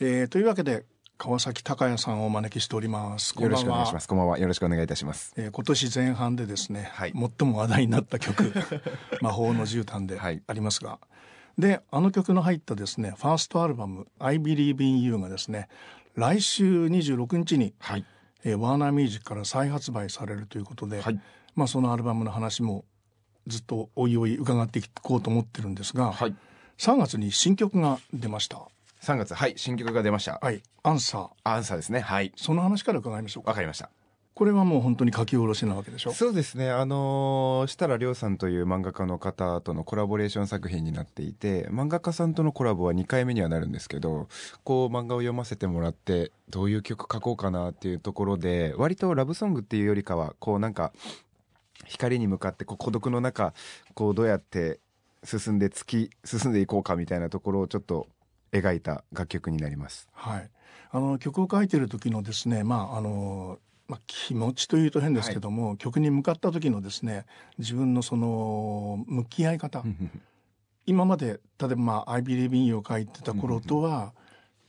えー、というわけで川崎隆也さんをお招きしております。よろしくお願いします。こんばんは。よろしくお願いいたします、えー、今年前半でですね、はい、最も話題になった曲「魔法の絨毯」でありますが、はい、であの曲の入ったですねファーストアルバム「I Believe in You」がですね来週26日に、はい。えー、ワーナーミュージックから再発売されるということで、はい、まあ、そのアルバムの話もずっとおいおい伺っていこうと思ってるんですが、はい、3月に新曲が出ました。3月はい新曲が出ました。はい。アンサー。アンサーですね。はい。その話から伺いましょうわかりました。これはもう本当に書き下ろしなわけでしょ？そうですね。あの設楽亮さんという漫画家の方とのコラボレーション作品になっていて漫画家さんとのコラボは2回目にはなるんですけどこう漫画を読ませてもらってどういう曲書こうかなっていうところで割とラブソングっていうよりかはこうなんか光に向かってこう孤独の中こうどうやって進んで突き進んでいこうかみたいなところをちょっと描いた楽曲になります。はい、あの曲を書いてる時のですね、まああのまあ、気持ちというと変ですけども、はい、曲に向かった時のですね自分のその向き合い方。今まで例えば、まあ「I Believe in You」を書いてた頃とは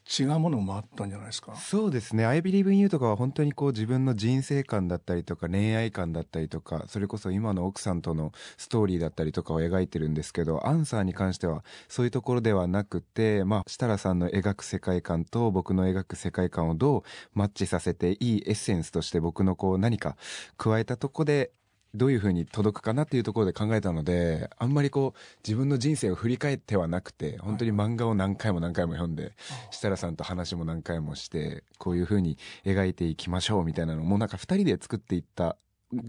違うものもあったんじゃないですか？そうですね「I believe in you」とかは本当にこう自分の人生観だったりとか恋愛観だったりとかそれこそ今の奥さんとのストーリーだったりとかを描いてるんですけどアンサーに関してはそういうところではなくてまあ設楽さんの描く世界観と僕の描く世界観をどうマッチさせていいエッセンスとして僕のこう何か加えたとこでどういうふうに届くかなっていうところで考えたのであんまりこう自分の人生を振り返ってはなくて本当に漫画を何回も何回も読んで、設楽さんと話も何回もしてこういうふうに描いていきましょうみたいなのもなんか2人で作っていった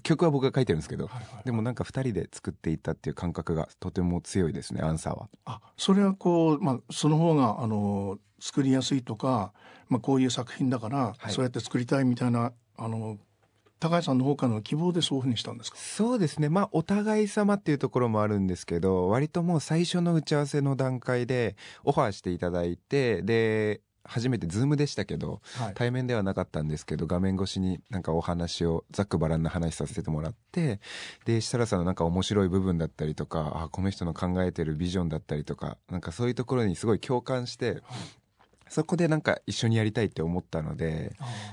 曲は僕が書いてるんですけど、はいはいはい、でもなんか2人で作っていったっていう感覚がとても強いですねアンサーは。あそれはこう、まあ、その方があの作りやすいとか、まあ、こういう作品だから、はい、そうやって作りたいみたいなあの高橋さんの方からの希望でそういうふうにしたんですか？そうですね。まあお互い様っていうところもあるんですけど割ともう最初の打ち合わせの段階でオファーしていただいてで初めてズームでしたけど、はい、対面ではなかったんですけど画面越しになんかお話をざっくばらんな話させてもらってで設楽さんのなんか面白い部分だったりとかあこの人の考えてるビジョンだったりとかなんかそういうところにすごい共感して、そこでなんか一緒にやりたいって思ったので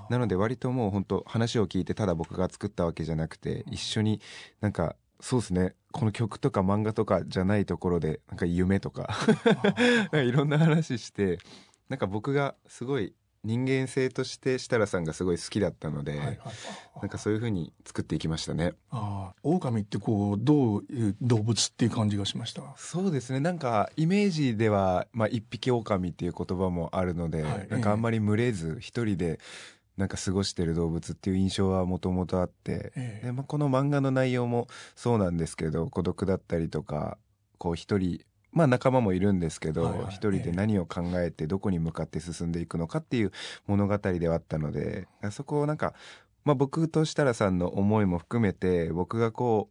なので割ともう本当話を聞いてただ僕が作ったわけじゃなくて一緒になんかそうですねこの曲とか漫画とかじゃないところでなんか夢と かいろんな話してなんか僕がすごい人間性として設楽さんがすごい好きだったので、はいはい、なんかそういうふうに作っていきましたね。ああ、狼ってこうどういう動物っていう感じがしました？そうですね。なんかイメージではまあ一匹狼っていう言葉もあるので、はい、なんかあんまり群れず一人でなんか過ごしてる動物っていう印象はもともとあって、ええ、でまあ、この漫画の内容もそうなんですけど孤独だったりとかこう一人まあ仲間もいるんですけど、一人で何を考えてどこに向かって進んでいくのかっていう物語ではあったので、そこをなんか、まあ僕と設楽さんの思いも含めて、僕がこ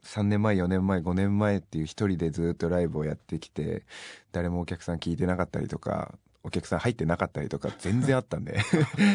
う、3年前、4年前、5年前っていう一人でずっとライブをやってきて、誰もお客さん聞いてなかったりとか、お客さん入ってなかったりとか全然あったんで。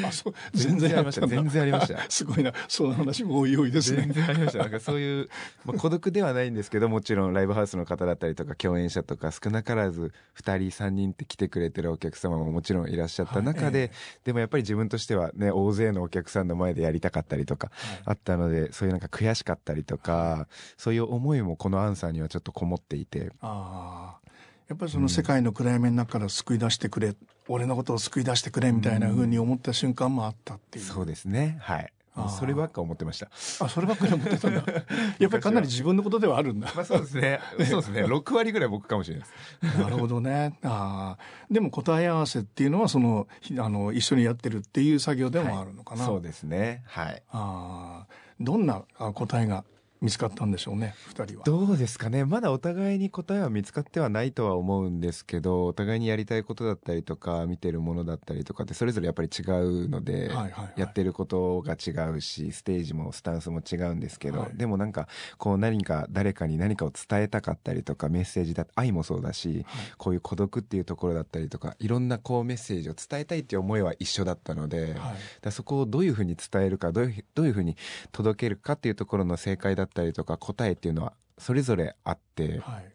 あそう。全然ありました。全然ありました。すごいな。その話もおいおいですね。全然ありました。なんかそういう、まあ、孤独ではないんですけどもちろんライブハウスの方だったりとか共演者とか少なからず2人3人って来てくれてるお客様ももちろんいらっしゃった中で、はい。でもやっぱり自分としてはね大勢のお客さんの前でやりたかったりとかあったので、そういうなんか悔しかったりとか、そういう思いもこのアンサーにはちょっとこもっていて。ああやっぱりその世界の暗闇の中から救い出してくれ、うん、俺のことを救い出してくれみたいなふうに思った瞬間もあったっていう。そうですね。はい。そればっか思ってました。あ、そればっかり思ってたんだ。やっぱりかなり自分のことではあるんだ。まあそうですね。そうですね。6割ぐらい僕かもしれないです。なるほどね。ああ。でも答え合わせっていうのは、その、あの、一緒にやってるっていう作業でもあるのかな。はい、そうですね。はい。ああ。どんな答えが見つかったんでしょうね2人は。どうですかね。まだお互いに答えは見つかってはないとは思うんですけどお互いにやりたいことだったりとか見てるものだったりとかってそれぞれやっぱり違うので、はいはいはい、やってることが違うしステージもスタンスも違うんですけど、はい、でもなんかこう何か誰かに何かを伝えたかったりとかメッセージだ愛もそうだし、はい、こういう孤独っていうところだったりとかいろんなこうメッセージを伝えたいっていう思いは一緒だったので、はい、だそこをどういうふうに伝えるかどういうどういうふうに届けるかっていうところの正解だったりとか答えっていうのはそれぞれあって、はい、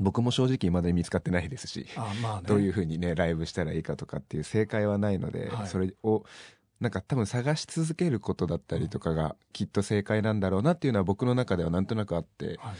僕も正直まだに見つかってないですし、まあね、どういうふうにねライブしたらいいかとかっていう正解はないので、はい、それをなんか多分探し続けることだったりとかがきっと正解なんだろうなっていうのは僕の中ではなんとなくあって、はい。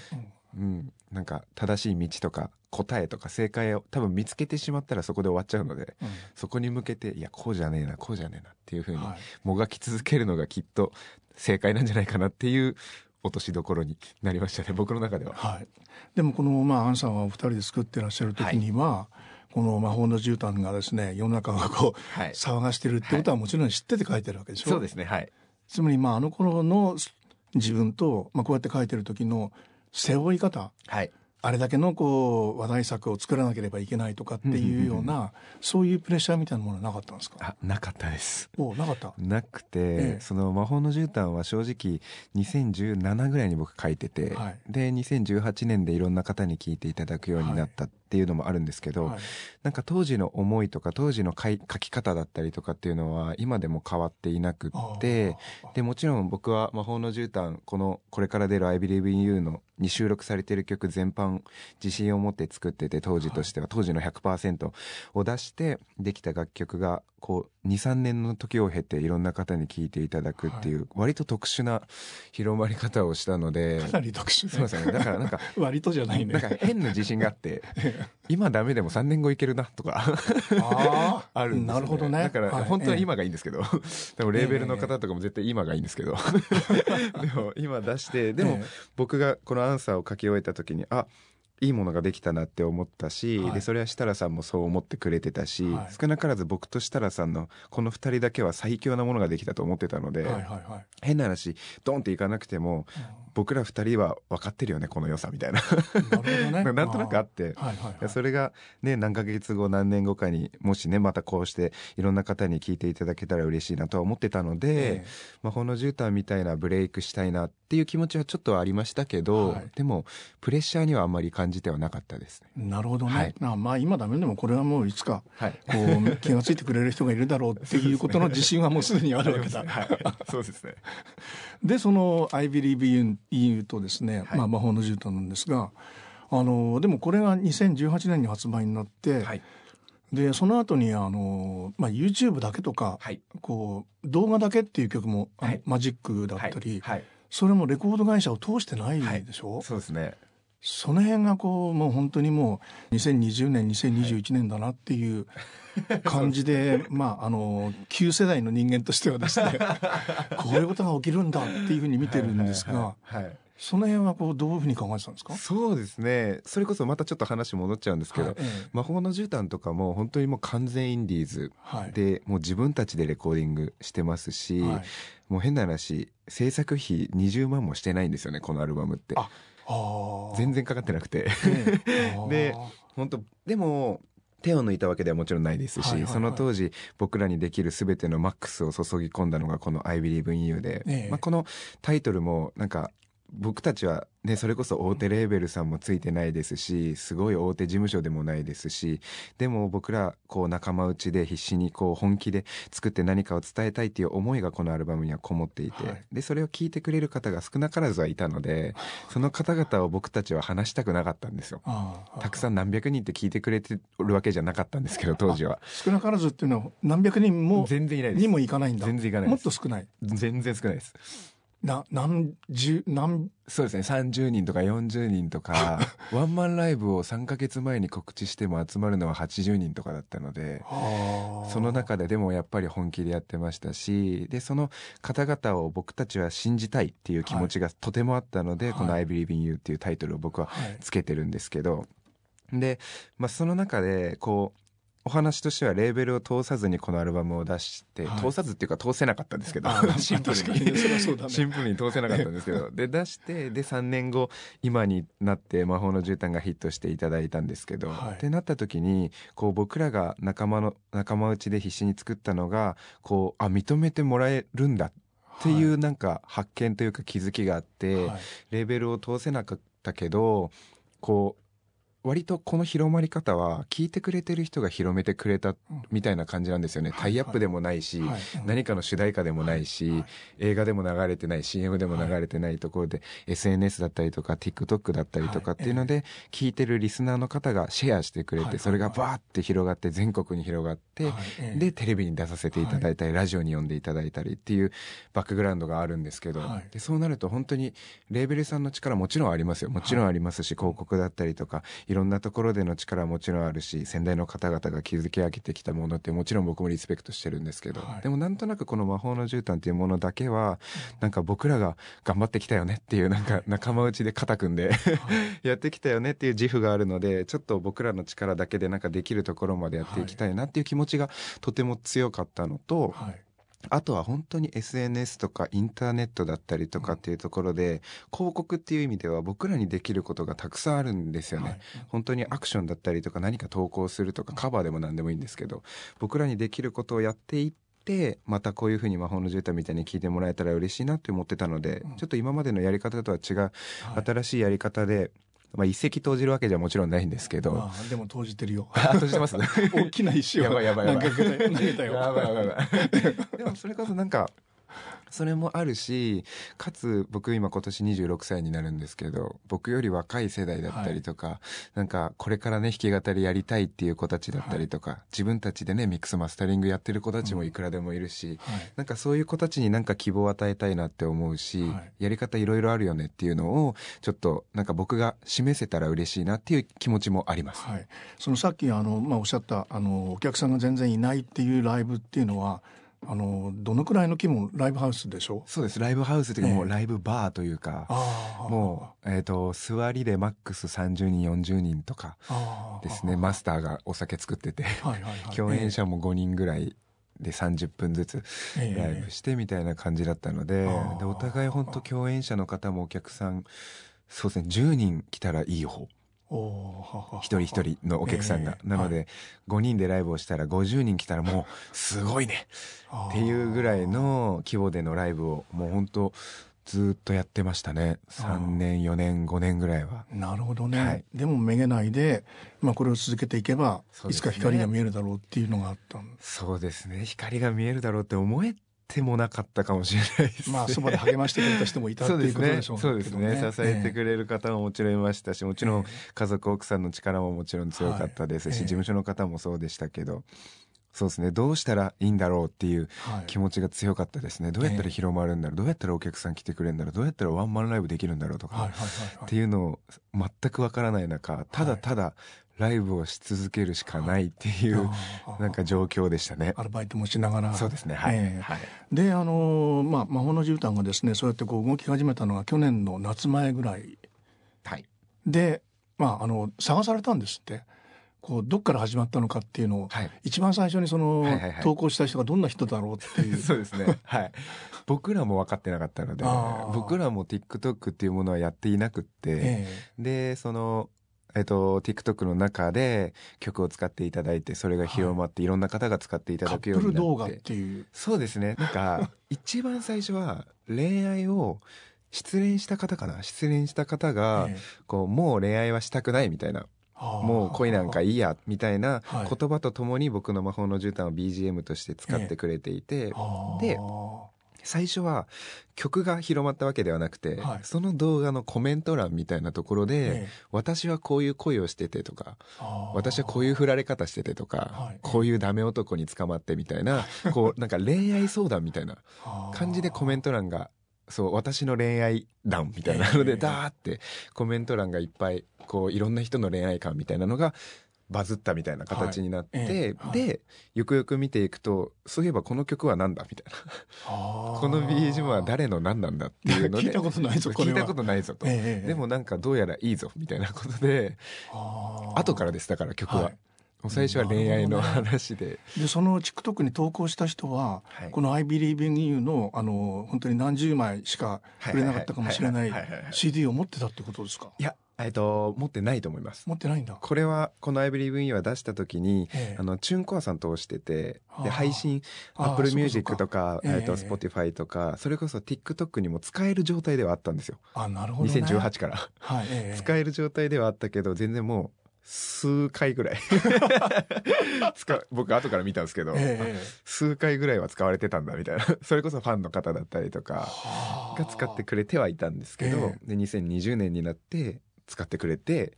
うん、うん、なんか正しい道とか答えとか正解を多分見つけてしまったらそこで終わっちゃうので、うん、そこに向けていやこうじゃねえなこうじゃねえなっていうふうにもがき続けるのがきっと正解なんじゃないかなっていう落としどころになりましたね僕の中では。はい、でもこの、まあ、アンさんはお二人で作ってらっしゃる時には、はい、この魔法の絨毯がですね世の中がこう、はい、騒がしてるってことはもちろん知ってて書いてるわけでしょ？そうですねはい。つまりまああの頃の自分と、まあ、こうやって書いてる時の背負い方、はい、あれだけのこう話題作を作らなければいけないとかっていうような、そういうプレッシャーみたいなものはなかったんですか？あなかったです。おなかった。なくて、ええ、その魔法の絨毯は正直2017ぐらいに僕書いてて、はい、で2018年でいろんな方に聞いていただくようになったっていうのもあるんですけど、はい、なんか当時の思いとか当時の書き方だったりとかっていうのは今でも変わっていなくってでもちろん僕は魔法の絨毯このこれから出る「I Believe in You」のに収録されている曲全般自信を持って作ってて当時としては、当時の100%を出してできた楽曲がこう23年の時を経ていろんな方に聴いていただくっていう、割と特殊な広まり方をしたのでかなり特殊、すね。だからなんか 割とじゃないね。なんか変な自信があって 今ダメでも3年後いけるなとかあ あるんです、ね、なるほどね。だから本当は今がいいんですけど、でもレーベルの方とかも絶対今がいいんですけど。でも今出してでも僕がこのアンサーを書き終えた時にあいいものができたなって思ったし、はい、でそれは設楽さんもそう思ってくれてたし、はい、少なからず僕と設楽さんのこの2人だけは最強なものができたと思ってたので、はいはいはい、変な話ドンっていかなくても、僕ら2人は分かってるよねこの良さみたいな。な、ね、なんとなくあって、はいはいはい、それがね何ヶ月後何年後かにもしねまたこうしていろんな方に聞いていただけたら嬉しいなとは思ってたので、えー、魔法の絨毯みたいなブレイクしたいなっていう気持ちはちょっとありましたけど、はい、でもプレッシャーにはあんまり感じてはなかったですね。なるほどね、はい、まあ今ダメでもこれはもういつかこう気が付いてくれる人がいるだろうっていうことの自信はもうすでにあるわけだ。そうですね。でその「I believe in you」とですね、はい、まあ、魔法の絨毯なんですがあのでもこれが2018年に発売になって、はい、でその後にあの、まあ、YouTube だけとか、はい、こう動画だけっていう曲も、はい、マジックだったり、はい、それもレコード会社を通してないでしょ、そうですねその辺がこうもう本当にもう2020年2021年だなっていう感じで、まああの旧世代の人間としてはですね こういうことが起きるんだっていうふうに見てるんですが。はいはいその辺はこうどういうふうに考えてたんですか？そうですね。それこそまたちょっと話戻っちゃうんですけど、はいええ、魔法の絨毯とかも本当にもう完全インディーズで、はい、もう自分たちでレコーディングしてますし、はい、もう変な話制作費20万もしてないんですよねこのアルバムって。全然かかってなくて。で本当でも手を抜いたわけではもちろんないですし、その当時僕らにできる全てのマックスを注ぎ込んだのがこの「I Believe in You で」ええ、まあ、このタイトルもなんか僕たちはね、それこそ大手レーベルさんもついてないですし、すごい大手事務所でもないですし、でも僕ら、こう仲間内で必死にこう本気で作って何かを伝えたいっていう思いがこのアルバムにはこもっていて、はい、で、それを聞いてくれる方が少なからずはいたので、その方々を僕たちは話したくなかったんですよ。たくさん何百人って聞いてくれてるわけじゃなかったんですけど、当時は。少なからずっていうのは何百人も全然いないです。にもいかないんだ。全然いかないもっと少ない。全然少ないです。な何十何そうですね。30人とか40人とか ワンマンライブを3か月前に告知しても集まるのは80人とかだったのでその中ででもやっぱり本気でやってましたしでその方々を僕たちは信じたいっていう気持ちがとてもあったので、はい、この「I Believe in You」っていうタイトルを僕はつけてるんですけど、はい、で、まあ、その中でこうお話としてはレーベルを通さずにこのアルバムを出して、はい、通さずっていうか通せなかったんですけど、シンプルに、シンプルに通せなかったんですけど、で出してで3年後今になって魔法の絨毯がヒットしていただいたんですけど、はい、ってなった時にこう僕らが仲間の仲間内で必死に作ったのがこうあ認めてもらえるんだっていうなんか発見というか気づきがあって、はい、レーベルを通せなかったけどこう割とこの広まり方は聞いてくれてる人が広めてくれたみたいな感じなんですよね、タイアップでもないし、何かの主題歌でもないし、映画でも流れてない CM でも流れてないところで、SNS だったりとか TikTok だったりとかっていうので聞いてるリスナーの方がシェアしてくれてそれがバーって広がって全国に広がってでテレビに出させていただいたりラジオに呼んでいただいたりっていうバックグラウンドがあるんですけどでそうなると本当にレーベルさんの力もちろんありますよ。もちろんありますし広告だったりとかいろんなところでの力はもちろんあるし先代の方々が築き上げてきたものってもちろん僕もリスペクトしてるんですけど、はい、でもなんとなくこの魔法の絨毯っていうものだけはなんか僕らが頑張ってきたよねっていうなんか仲間内で肩組んで やってきたよねっていう自負があるのでちょっと僕らの力だけでなんかできるところまでやっていきたいなっていう気持ちがとても強かったのと、はいあとは本当に SNS とかインターネットだったりとかっていうところで、広告っていう意味では僕らにできることがたくさんあるんですよね。はい、本当にアクションだったりとか何か投稿するとかカバーでも何でもいいんですけど、僕らにできることをやっていって、またこういうふうに魔法の絨毯みたいに聞いてもらえたら嬉しいなって思ってたので、ちょっと今までのやり方とは違う、新しいやり方で、まあ一石投じるわけじゃもちろんないんですけど。まあ、でも投じてるよ。投じてます？大きな石を。やばいやばいやばい。投げたよ。やばいやばいやばい。でもそれこそなんか、それもあるしかつ僕今今年26歳になるんですけど僕より若い世代だったりとか、はい、なんかこれからね弾き語りやりたいっていう子たちだったりとか、はい、自分たちでねミックスマスタリングやってる子たちもいくらでもいるし、うんはい、なんかそういう子たちになんか希望を与えたいなって思うし、はい、やり方いろいろあるよねっていうのをちょっとなんか僕が示せたら嬉しいなっていう気持ちもあります。はい、そのさっきあの、まあ、おっしゃったあのお客さんが全然いないっていうライブっていうのはあのどのくらいの規模ライブハウスでしょ？そうです。ライブハウスというか、もうライブバーというかもう、えーと、座りでマックス30人40人とかですね。マスターがお酒作ってて、はいはいはい、共演者も5人ぐらいで30分ずつライブしてみたいな感じだったので,、でお互い本当共演者の方もお客さんそうですね。10人来たらいい方一人一人のお客さんが、えー、なので、はい、5人でライブをしたら50人来たらもうすごいね。っていうぐらいの規模でのライブをもう本当ずっとやってましたね。3年4年5年ぐらいは。なるほどね、はい、でもめげないで、まあ、これを続けていけば、ね、いつか光が見えるだろうっていうのがあったそうですね。光が見えるだろうって思えてもなかったかもしれないです、ね、まあそばで励ましてくれた人もいたっていうことでしょうね。そうですね。支えてくれる方ももちろんいましたし、もちろん家族奥さんの力ももちろん強かったですし、事務所の方もそうでしたけど。そうですね。どうしたらいいんだろうっていう気持ちが強かったですね、どうやったら広まるんだろう。どうやったらお客さん来てくれるんだろう。どうやったらワンマンライブできるんだろうとか、っていうのを全くわからない中ただただライブをし続けるしかないっていう、なんか状況でしたね。アルバイトもしながら。そうですね。はい。えーはい、で、あのまあ、魔法の絨毯がですね、そうやってこう動き始めたのが去年の夏前ぐらい。はい。で、まあ、あの、探されたんですって。こうどっから始まったのかっていうのを、はい、一番最初にその、はいはいはい、投稿した人がどんな人だろうっていう そうですねはい僕らも分かってなかったので僕らも TikTok っていうものはやっていなくって、えー、でそのえっと、TikTok の中で曲を使っていただいて、それが広まって、い、ろんな方が使っていただくようになって。動画っていう。そうですね。なんか、一番最初は恋愛を失恋した方かな失恋した方が、こう、もう恋愛はしたくないみたいな。もう恋なんかいいや、みたいな言葉とともに僕の魔法の絨毯を BGM として使ってくれていて、で、最初は曲が広まったわけではなくて、はい、その動画のコメント欄みたいなところで、ええ、私はこういう恋をしててとか、私はこういう振られ方しててとか、はい、こういうダメ男に捕まってみたいな、こうなんか恋愛相談みたいな感じでコメント欄が、そう、私の恋愛談みたいなので、ダーってコメント欄がいっぱい、こういろんな人の恋愛観みたいなのがバズったみたいな形になって、はい。えー、で、よくよく見ていくとそういえばこの曲は何だみたいな。この BGM は誰の何なんだっていうので聞いたことないぞ聞いたことないぞと、えー、でもなんかどうやらいいぞみたいなことで後からですだから曲は。はい。最初は恋愛の話で。で、その TikTok に投稿した人は、はい、この I Believe in You の、あの、本当に何十枚しか売れなかったかもしれない CD を持ってたってことですか？いや、えっと、持ってないと思います。持ってないんだ。これは、この I Believe in You は出した時に、えあの、チュンコアさん通してて、で、配信、Apple Music とか、えっと、Spotify とか、それこそ TikTok にも使える状態ではあったんですよ。あ、なるほど、ね。2018から。はい、使える状態ではあったけど、全然もう、数回ぐらい 使僕後から見たんですけど、えー、数回ぐらいは使われてたんだみたいな それこそファンの方だったりとかが使ってくれてはいたんですけど、えー、で2020年になって使ってくれてっ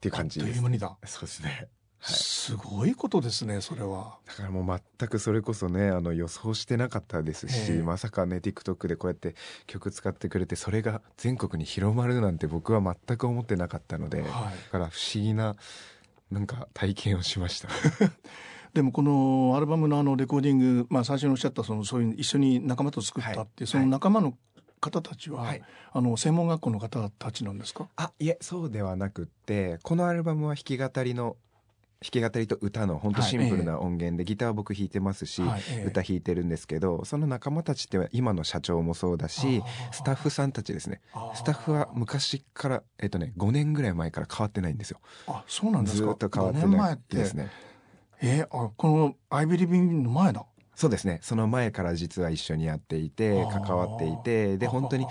ていう感じです、ね、そうですね。はい、すごいことですねそれは。だからもう全くそれこそねあの予想してなかったですしまさかね TikTok でこうやって曲使ってくれてそれが全国に広まるなんて僕は全く思ってなかったので、はい、だから不思議ななんか体験をしました。でもこのアルバムのあのレコーディング、まあ、最初におっしゃったそのそういう一緒に仲間と作ったっていう、はい、その仲間の方たちは、はい、あの専門学校の方たちなんですか？あいえそうではなくってこのアルバムは弾き語りの弾き語りと歌の本当シンプルな音源で、ギターは僕弾いてますし、歌弾いてるんですけどその仲間たちって今の社長もそうだしスタッフさんたちですね。スタッフは昔からえっとね5年ぐらい前から変わってないんですよ。あそうなんですか？ずっと変わってないですね。えー、あこの「アイビリビン」の前だそうですね。その前から実は一緒にやっていて関わっていてで本当に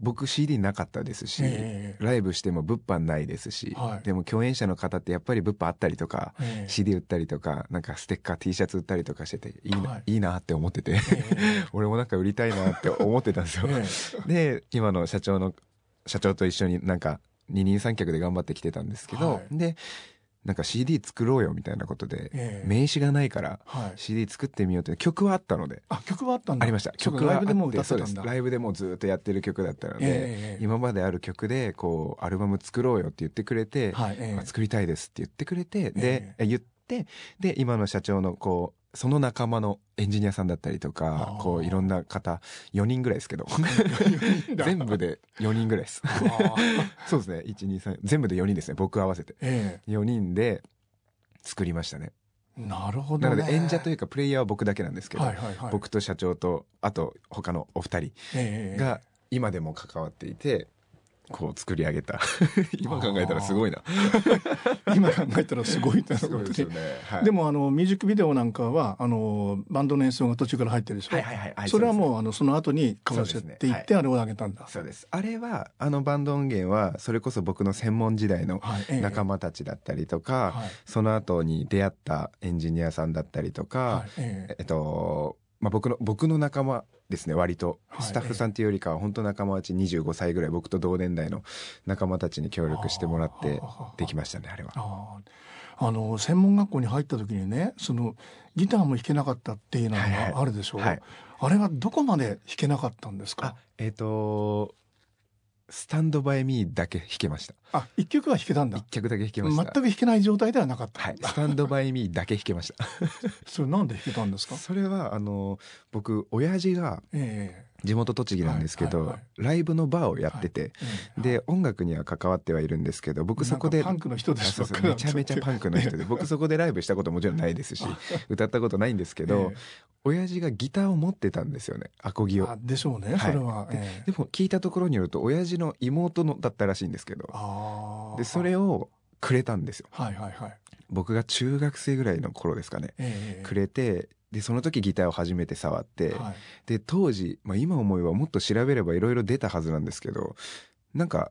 僕 CD なかったですし、えー、ライブしても物販ないですし、はい、でも共演者の方ってやっぱり物販あったりとか、えー、CD 売ったりとかなんかステッカー T シャツ売ったりとかしてていいなはい、いいなって思ってて、えー、俺もなんか売りたいなって思ってたんですよ。で今の社長の社長と一緒になんか二人三脚で頑張ってきてたんですけど、はい、でなんか CD 作ろうよみたいなことで、えー、名刺がないから CD 作ってみようって曲はあったので。あ曲はあったんだ。ありました。曲はライブでも歌ってたんだ。ライブでもずっとやってる曲だったので、えー、今まである曲でこうアルバム作ろうよって言ってくれて、はいえー、作りたいですって言ってくれてで、言ってで今の社長のこうその仲間のエンジニアさんだったりとか、こういろんな方、4人ぐらいですけど、全部で4人ぐらいです。そうですね、1、2、3、全部で4人ですね、僕合わせて。ええ、4人で作りましたね。なるほど、ね、なので演者というかプレイヤーは僕だけなんですけど、はいはいはい、僕と社長とあと他のお二人が今でも関わっていて、こう作り上げた。今考えたらすごいな。今考えたらすごいなすごいですよね、はい、でもあのミュージックビデオなんかはあのバンドの演奏が途中から入ってるでしょ、はいはいはい、それはもうあのその後にかわせていってあれを上げたんだ。そうです、あれはあのバンド音源はそれこそ僕の専門時代の仲間たちだったりとか、はい。ええ、その後に出会ったエンジニアさんだったりとか、はいえ。えっとまあ、僕の僕の仲間ですね割と。スタッフさんというよりかは本当仲間内25歳ぐらい僕と同年代の仲間たちに協力してもらってできましたねあれは。あの専門学校に入った時にねそのギターも弾けなかったっていうのがあるでしょう、はい。はい、あれはどこまで弾けなかったんですか？えっ、ー、とスタンドバイミーだけ弾けました。あ、一曲は弾けたんだ。一曲だけ弾けました。全く弾けない状態ではなかったはい。スタンドバイミーだけ弾けました。それなんで弾けたんですか？それは、あの、僕、親父が、ええ地元栃木なんですけど、はいはいはい、ライブのバーをやってて、はい、で音楽には関わってはいるんですけど僕そこでパンクの人ですめちゃめちゃパンクの人で僕そこでライブしたこともちろんないですし 歌ったことないんですけど、えー、親父がギターを持ってたんですよね。アコギを。でしょうね、それは、えー、でも聞いたところによると親父の妹のだったらしいんですけど。でそれをくれたんですよ、はいはいはい、僕が中学生ぐらいの頃ですかね、えー、くれてでその時ギターを初めて触って、はい、で当時、まあ、今思えばもっと調べればいろいろ出たはずなんですけどなんか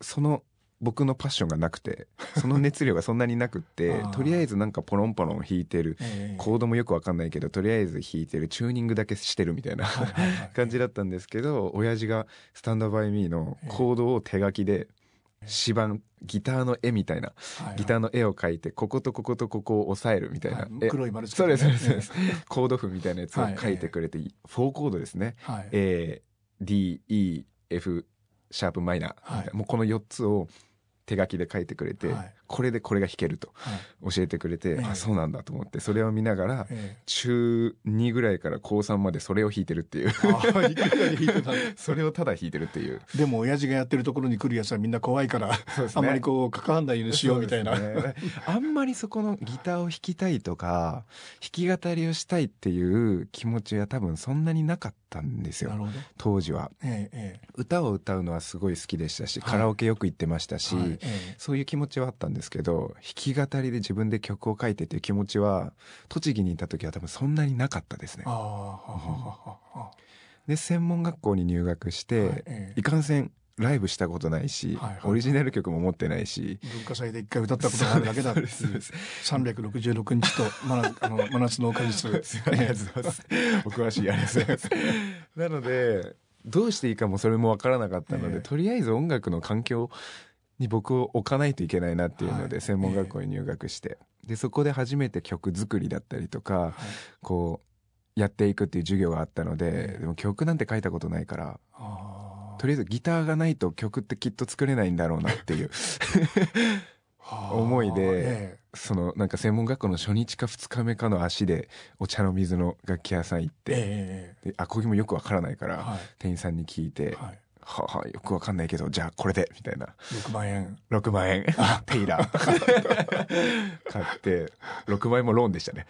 その僕のパッションがなくてその熱量がそんなになくってとりあえずなんかポロンポロン弾いてる、えー、コードもよくわかんないけどとりあえず弾いてるチューニングだけしてるみたいな感じだったんですけど親父が「スタンドバイミーのコードを手書きで指板ギターの絵みたいな、はいはい、ギターの絵を描いてこことこことここを押さえるみたいな、はい、黒い丸つけて、ね、そうですそうです。コード譜みたいなやつを書いてくれて、はい、4コードですね、はい、ADEF シャープマイナー、はい、もうこの4つを手書きで書いてくれて、はい、これでこれが弾けると教えてくれて、はい、あそうなんだと思ってそれを見ながら、ええ、中2ぐらいから高3までそれを弾いてるっていう。それをただ弾いてるっていう。でも親父がやってるところに来るやつはみんな怖いから、ね、あんまりこう関わんないようにしようみたいな、ね、あんまりそこのギターを弾きたいとか弾き語りをしたいっていう気持ちは多分そんなになかったんですよ。当時は、ええ、歌を歌うのはすごい好きでしたし、カラオケよく行ってましたし、はいそういう気持ちはあったんですけど弾き語りで自分で曲を書いてっていう気持ちは栃木にいた時は多分そんなになかったですね。で専門学校に入学して、はい、いかんせんライブしたことないし、はいはい、オリジナル曲も持ってないし。文化祭で一回歌ったことがあるだけだっていう。366日と、ま、あの 真夏の果実。ありがとうございます。お詳しいありがとうございます。なのでどうしていいかもそれも分からなかったので、えー、とりあえず音楽の環境に僕を置かないといけないなっていうので、専門学校に入学して、でそこで初めて曲作りだったりとか、はい、こうやっていくっていう授業があったので、でも曲なんて書いたことないからとりあえずギターがないと曲ってきっと作れないんだろうなっていう。思いで、そのなんか専門学校の初日か2日目かの足でお茶の水の楽器屋さん行って、でアコギもよくわからないから、店員さんに聞いて、はあ、よくわかんないけど、じゃあこれで、みたいな。6万円。6万円。テイラー。買って、6万円もローンでしたね。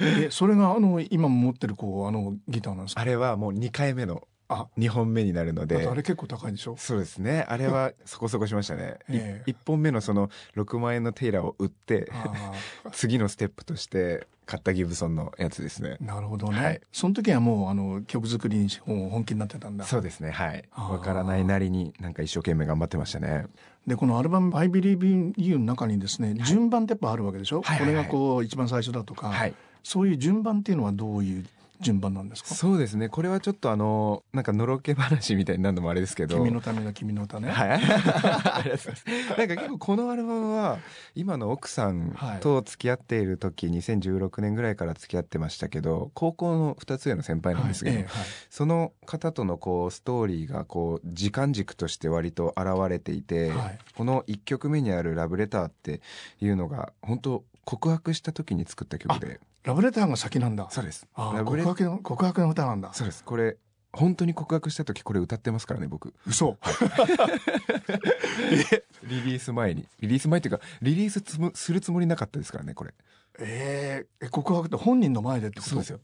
え、それがあの、今持ってるこう、あのギターなんですか？あれはもう2回目のあ2本目になるので。あれ結構高いでしょ？そうですね。あれはそこそこしましたね、えー、1本目のその6万円のテイラーを売って 次のステップとして買ったギブソンのやつですね。なるほどね、はい、その時はもうあの曲作りに本気になってたんだ。そうですね。はい。わからないなりになんか一生懸命頑張ってましたね。でこのアルバム「I Believe in You」の中にですね、順番ってやっぱあるわけでしょ、はい、これがこう一番最初だとか、はい、そういう順番っていうのはどういう順番なんですか？そうですね。これはちょっとあのなんかのろけ話みたいになるのもあれですけど。君のための君の歌ね。はい。なんか結構このアルバムは今の奥さんと付き合っている時、はい、2016年ぐらいから付き合ってましたけど高校の2つ上の先輩なんですけど、はいええはい、その方とのこうストーリーがこう時間軸として割と現れていて、はい、この1曲目にある「ラブレター」っていうのが本当告白した時に作った曲でラブレターが先なんだ。そうです。告白の、告白の歌なんだ。そうです。これ、本当に告白した時これ歌ってますからね、僕。嘘。リリース前に。リリース前っていうか、リリースつむするつもりなかったですからね、これ。えー、え、告白って本人の前でってこと？そうですよ。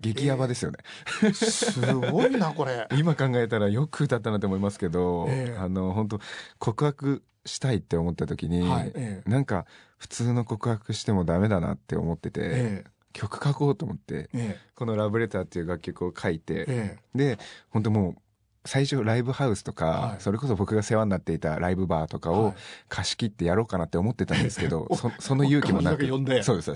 激ヤバですよね、えー、すごいなこれ 今考えたらよく歌ったなと思いますけど、えー、あの本当告白したいって思った時に、はいえー、なんか普通の告白してもダメだなって思ってて、えー、曲書こうと思って、えー、この「ラブレター」っていう楽曲を書いて、で本当もう最初ライブハウスとか、はい、それこそ僕が世話になっていたライブバーとかを貸し切ってやろうかなって思ってたんですけど、そその勇気もなく。そうですそうです。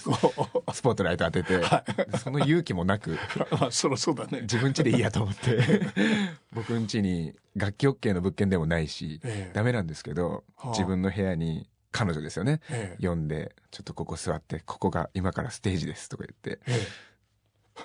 スポットライト当てて、はい、その勇気もなく。そろそうだね。自分家でいいやと思って。僕ん家に楽器 OK の物件でもないし、ええ、ダメなんですけど、はあ、自分の部屋に彼女ですよね、ええ、呼んでちょっとここ座ってここが今からステージですとか言って、え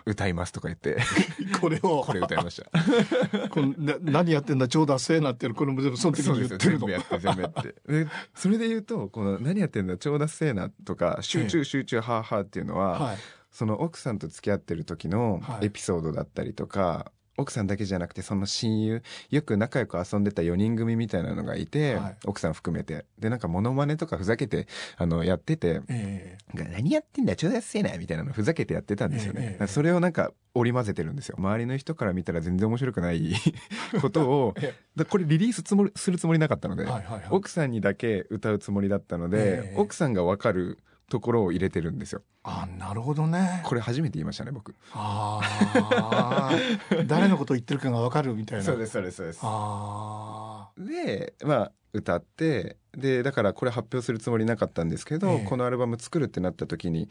歌いますとか言って。これを。これ歌いました。このな何やってんだ？超ダセーなってる。このその時に言ってるの。全部やって全部やって。でそれで言うとこの何やってんだ？超ダセーなとか集中集中はーはーっていうのは、はい、その奥さんと付き合ってる時のエピソードだったりとか、奥さんだけじゃなくてその親友よく仲良く遊んでた4人組みたいなのがいて、はい、奥さん含めて。でなんかモノマネとかふざけてあのやってて、えー、何やってんだちょうだいせえなみたいなのふざけてやってたんですよね、えー、それをなんか織り交ぜてるんですよ。周りの人から見たら全然面白くない ことを これリリースつもりするつもりなかったので、はいはいはい、奥さんにだけ歌うつもりだったので、えー、奥さんが分かるところを入れてるんですよ。あなるほどね。これ初めて言いましたね僕。ああ 誰のことを言ってるかがわかるみたいな。そうですそうですそうです。あでまあ歌ってでだからこれ発表するつもりなかったんですけど、えー、このアルバム作るってなった時に。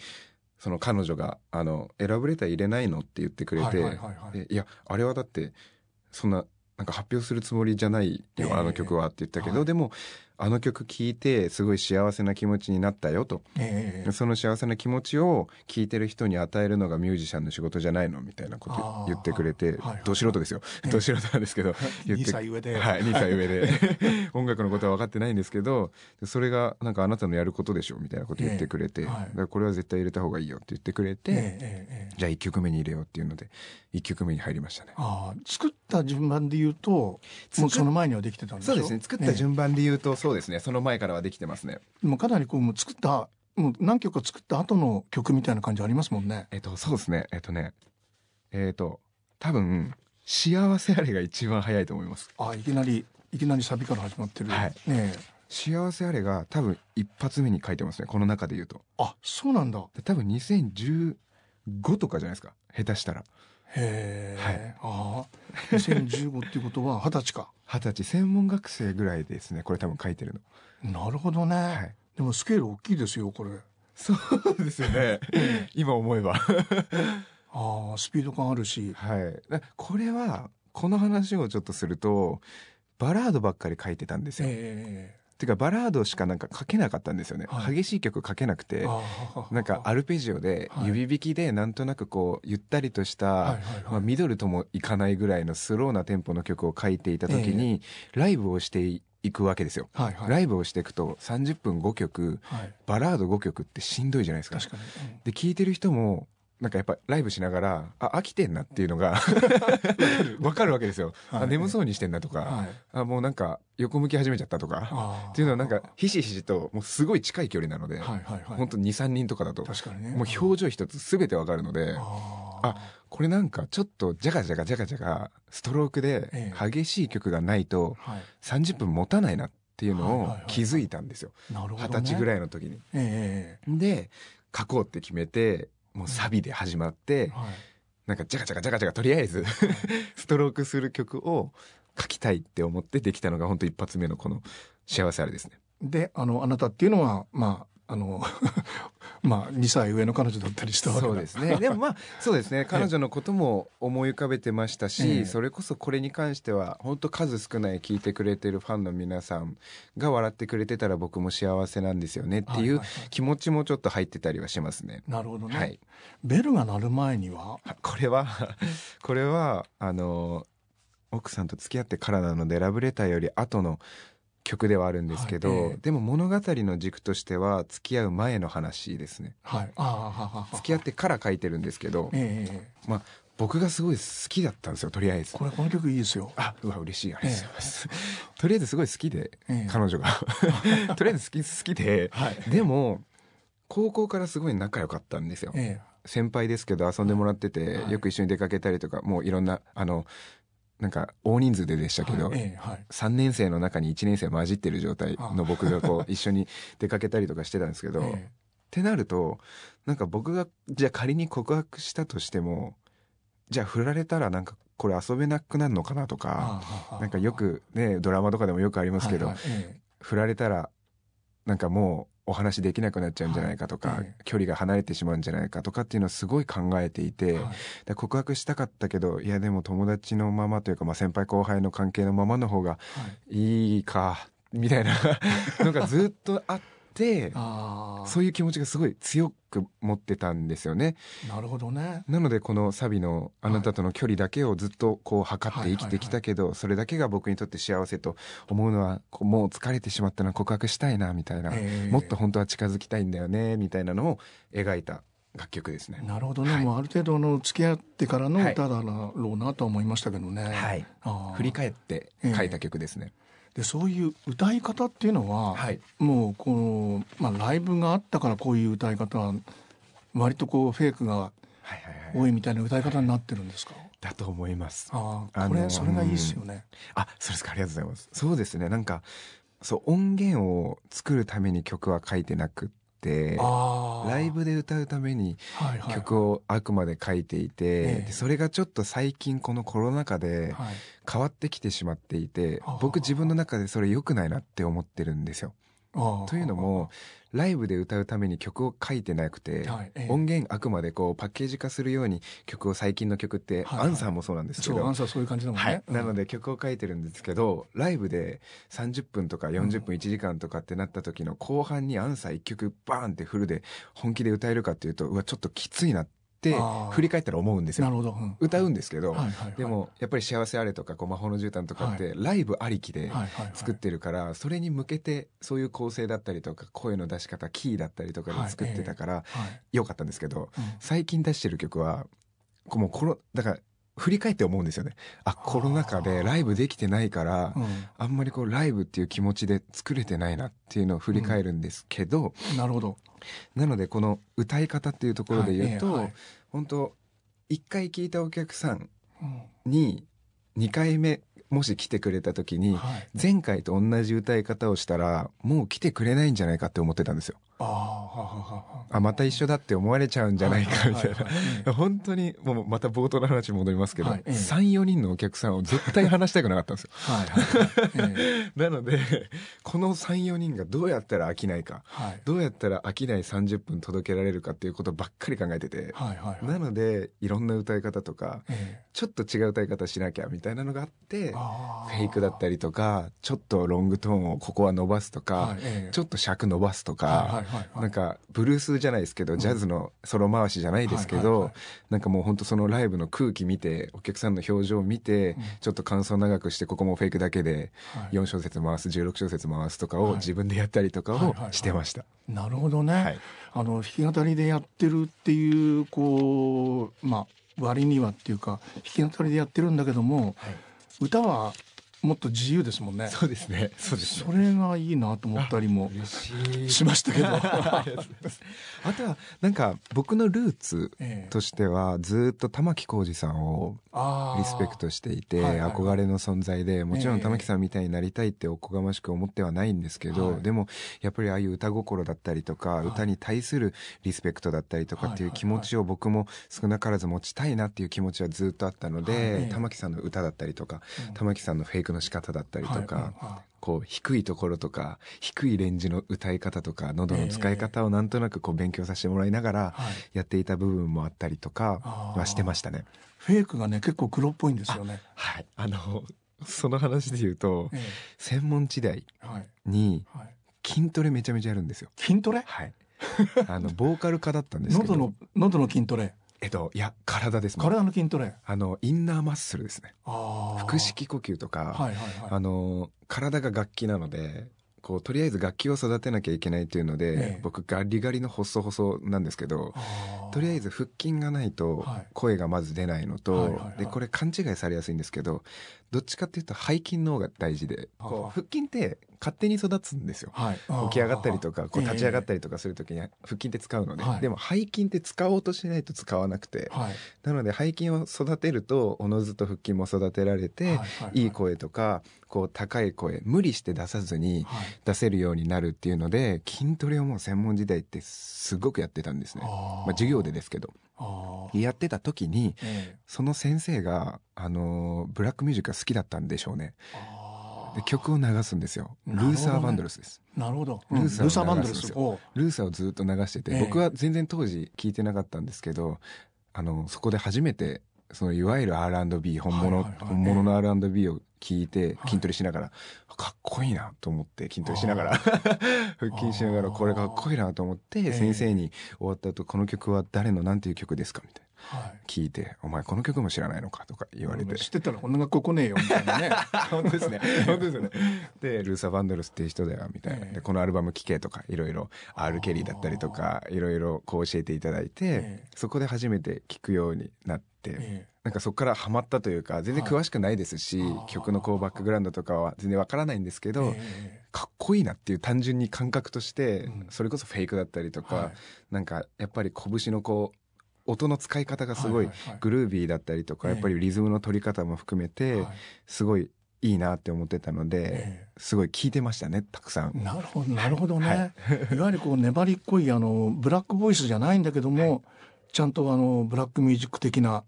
その彼女があの「選ぶレター入れないの?」って言ってくれて「いやあれはだってそんななんか発表するつもりじゃないよ、あの曲は」って言ったけど、はい、でもあの曲聴いてすごい幸せな気持ちになったよと、えー、その幸せな気持ちを聴いてる人に与えるのがミュージシャンの仕事じゃないのみたいなこと言ってくれてど素人ですよ。ど素人なんですけど 言って2歳上で。はい2歳上で。音楽のことは分かってないんですけどそれがなんかあなたのやることでしょみたいなこと言ってくれて、えーはい、だからこれは絶対入れた方がいいよって言ってくれて、えー、じゃあ1曲目に入れようっていうので1曲目に入りましたね。あ作った順番で言うともうその前にはできてたんですそうですね。作った順番で言うと、そうですね。その前からはできてますね。もうかなりこうもう作ったもう何曲か作った後の曲みたいな感じありますもんね。えっとそうですね。えっとね。えっと多分幸せあれが一番早いと思います。あいきなりいきなりサビから始まってる、はい、ね幸せあれが多分一発目に書いてますね。この中で言うと。あそうなんだ。多分2010 5とかじゃないですか。下手したらへえ、はい、ああ2015っていうことは 二十歳か。二十歳専門学生ぐらいですねこれ多分書いてるの。なるほどね、はい、でもスケール大きいですよこれ。そうですよね。今思えば。ああスピード感あるし。はい。これはこの話をちょっとするとバラードばっかり書いてたんですよ、えーていうかバラードしかなんか書けなかったんですよね、はい、激しい曲書けなくてなんかアルペジオで指弾きでなんとなくこうゆったりとした、まあ、ミドルともいかないぐらいのスローなテンポの曲を書いていた時に、ライブをしていくわけですよ、はいはい、ライブをしていくと30分5曲、はい、バラード5曲ってしんどいじゃないですか。かうん、で聴いてる人もなんかやっぱライブしながらあ飽きてんなっていうのが わかるわけですよ、はい、あ眠そうにしてんなとか、はい、あもうなんか横向き始めちゃったとかっていうのはなんかひしひしともうすごい近い距離なので、はいはいはい、本当23人とかだと確かに、ね、もう表情一つ全てわかるのであこれなんかちょっとジャガジャガジャガジャガストロークで激しい曲がないと30分持たないなっていうのを気づいたんですよ。二十、はい歳ぐらいの時に。えー、で書こうって決めてもうサビで始まって、はい、なんかジャカジャカジャカジャカとりあえずストロークする曲を書きたいって思ってできたのが本当一発目のこの幸せあれですね。であのあなたっていうのはまああのまあ2歳上の彼女だったりしたわけそうですね。でもまあそうですね。彼女のことも思い浮かべてましたし、ええ、それこそこれに関しては本当数少ない聞いてくれてるファンの皆さんが笑ってくれてたら僕も幸せなんですよねっていう気持ちもちょっと入ってたりはしますね。なるほどね、はい、ベルが鳴る前には？これは これはあの奥さんと付き合ってからなのでラブレターより後の曲ではあるんですけど、はいえー、でも物語の軸としては付き合う前の話ですね。はい、あ付き合ってから書いてるんですけど、えー、まあ僕がすごい好きだったんですよとりあえず。これこの曲いいですよ。あうわ嬉しい。ありがとうございます、えー、とりあえずすごい好きで、えー、彼女が。とりあえず好き好きで、はい、でも高校からすごい仲良かったんですよ、えー、先輩ですけど遊んでもらってて、はい、よく一緒に出かけたりとかもういろんなあのなんか大人数ででしたけど、はいえはい、3年生の中に1年生混じってる状態の僕がこう 一緒に出かけたりとかしてたんですけど、ええ、ってなるとなんか僕がじゃあ仮に告白したとしてもじゃあ振られたらなんかこれ遊べなくなるのかなとかなんかよくねドラマとかでもよくありますけど、はいはいえ、振られたらなんかもうお話できなくなっちゃうんじゃないかとか、はい、距離が離れてしまうんじゃないかとかっていうのをすごい考えていて、はい、告白したかったけどいやでも友達のままというか、まあ、先輩後輩の関係のままの方がいいか、みたいな のがずっとあって。そういう気持ちがすごい強く持ってたんですよね。なるほどね。なのでこのサビのあなたとの距離だけをずっとこう測って生きてきたけど、それだけが僕にとって幸せと思うのはもう疲れてしまったのは告白したいなみたいな、もっと本当は近づきたいんだよねみたいなのを描いた楽曲ですね。なるほどね。はい、もうある程度の付き合ってからの歌だろうなと思いましたけどね。はい。振り返って書いた曲ですね。えーでそういう歌い方っていうのは、はい、もうこの、まあ、ライブがあったからこういう歌い方は割とこうフェイクが多いみたいな歌い方になってるんですか、だと思います。ああこれそれがいいですよね。あそうですかありがとうございます。そうですねなんかそう音源を作るために曲は書いてなくてライブで歌うために曲をあくまで書いていて、はいはい、それがちょっと最近このコロナ禍で変わってきてしまっていて、はい、僕自分の中でそれ良くないなって思ってるんですよ。というのもライブで歌うために曲を書いてなくて、はいええ、音源あくまでこうパッケージ化するように曲を最近の曲って、はいはい、アンサーもそうなんですけど。アンサーそういう感じだもんね、はい。うん、なので曲を書いてるんですけどライブで30分とか40分1時間とかってなった時の後半にアンサー1曲バーンってフルで本気で歌えるかっていうとうわちょっときついなってって振り返ったら思うんですよ。なるほど、うん、歌うんですけど、はいはいはい、でもやっぱり「幸せあれ」とかこう「魔法の絨毯」とかってライブありきで作ってるから、それに向けてそういう構成だったりとか声の出し方キーだったりとかで作ってたから、よかったんですけど、最近出してる曲はもうこのだから振り返って思うんですよね。あ、コロナ禍でライブできてないから、うん、あんまりこうライブっていう気持ちで作れてないなっていうのを振り返るんですけど、うん、なるほど。なのでこの歌い方っていうところで言うと、はいはい、本当一回聞いたお客さんに2回目もし来てくれた時に、前回と同じ歌い方をしたらもう来てくれないんじゃないかって思ってたんですよ。ああまた一緒だって思われちゃうんじゃないかみたいな。本当にもうまた冒頭の話に戻りますけど、はい、34人のお客さんを絶対話したくなかったんですよ。なのでこの34人がどうやったら飽きないか、はい、どうやったら飽きない30分届けられるかっていうことばっかり考えてて、はいはいはい、なのでいろんな歌い方とか、えー、ちょっと違う歌い方しなきゃみたいなのがあってフェイクだったりとかちょっとロングトーンをここは伸ばすとか、はいえー、ちょっと尺伸ばすとか、はいなんかブルースじゃないですけど、ジャズのソロ回しじゃないですけど、なんかもう本当そのライブの空気見てお客さんの表情を見て、ちょっと感想長くしてここもフェイクだけで4小節回す16小節回すとかを自分でやったりとかをしてました。なるほどね、はい、あの弾き語りでやってるっていうこうまあ割にはっていうか弾き語りでやってるんだけども、はい、歌はもっと自由ですもんね。そうですね。そうです、ね、それがいいなと思ったりもしましたけど。あとはなんか僕のルーツとしてはずっと玉置浩二さんをリスペクトしていて憧れの存在でもちろん玉置さんみたいになりたいっておこがましく思ってはないんですけど、でもやっぱりああいう歌心だったりとか歌に対するリスペクトだったりとかっていう気持ちを僕も少なからず持ちたいなっていう気持ちはずっとあったので玉置さんの歌だったりとか玉置さんのフェイクの仕方だったりとか、こう低いところとか低いレンジの歌い方とか喉の使い方をなんとなくこう勉強させてもらいながらやっていた部分もあったりとかはしてましたね。フェイクがね結構黒っぽいんですよね。はいあのその話で言うと、え専門時代に筋トレめちゃめちゃやるんですよ。筋トレ？はい。あのボーカル科だったんですけど。喉の喉の筋トレ。えっと、いや、体です、ね、体の筋トレ。あの、インナーマッスルですね。腹式呼吸とか、はいはいはい、あの、体が楽器なので、こう、とりあえず楽器を育てなきゃいけないっていうので、ええ、僕、ガリガリの細細なんですけど、とりあえず腹筋がないと声がまず出ないのと、で、これ勘違いされやすいんですけど、どっちかっていうと背筋の方が大事で、こう、腹筋って勝手に育つんですよ、はい、起き上がったりとかこう立ち上がったりとかする時に腹筋って使うので、でも背筋って使おうとしないと使わなくて、はい、なので背筋を育てるとおのずと腹筋も育てられて、いい声とかこう高い声無理して出さずに出せるようになるっていうので筋トレをもう専門時代ってすごくやってたんですね、まあ、授業でですけど。やってた時に、その先生が、あのブラックミュージックが好きだったんでしょうね。で曲を流すんですよ、ルーサー・バンドルスです。なるほど、ルーサーバンドルス。ルーサーをずっと流してて、僕は全然当時聞いてなかったんですけどあのそこで初めてそのいわゆる R&B 本物、本物の R&B を聞いて筋トレしながら、かっこいいなと思って筋トレしながら 腹筋しながらこれかっこいいなと思って先生に終わった後この曲は誰の何ていう曲ですかみたいな。聞いて、お前この曲も知らないのかとか言われて。知ってたらこんな学校来ねえよ、みたいなね。本当ですね。本当ですよね。で、ルーサー・バンドルスっていう人だよ、みたいな。で、このアルバム聴けとか、いろいろ、R・ ケリーだったりとか、いろいろこう教えていただいて、そこで初めて聴くようになって、なんかそこからハマったというか、全然詳しくないですし、曲のこうバックグラウンドとかは全然わからないんですけど、かっこいいなっていう単純に感覚として、それこそフェイクだったりとか、なんかやっぱり拳のこう、音の使い方がすごいグルービーだったりとか、やっぱりリズムの取り方も含めて、すごいいいなって思ってたので、すごい聞いてましたねたくさん。なるほどなるほどね。い、わゆるこう粘りっこいあのブラックボイスじゃないんだけども、ちゃんとあのブラックミュージック的な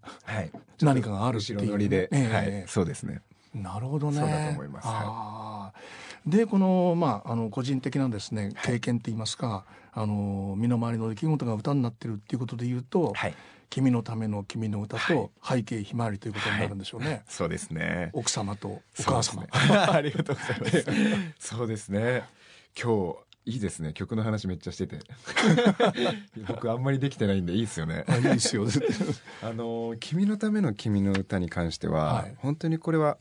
何かがあるっていう、後ろ乗りで、はい、そうですね。なるほどね。そうだと思います。はい、でこのまああの個人的なですね経験って言いますか。あの身の回りの出来事が歌になってるっていうことで言うと、はい、君のための君の歌と背景ひまわりということになるんでしょうね。はい、そうですね。奥様とお母様。ね、ありがとうございます。そうですね。今日いいですね。曲の話めっちゃしてて。僕あんまりできてないんでいいですよね。いいですよ。あの「君のための君の歌」に関しては、はい、本当にこれは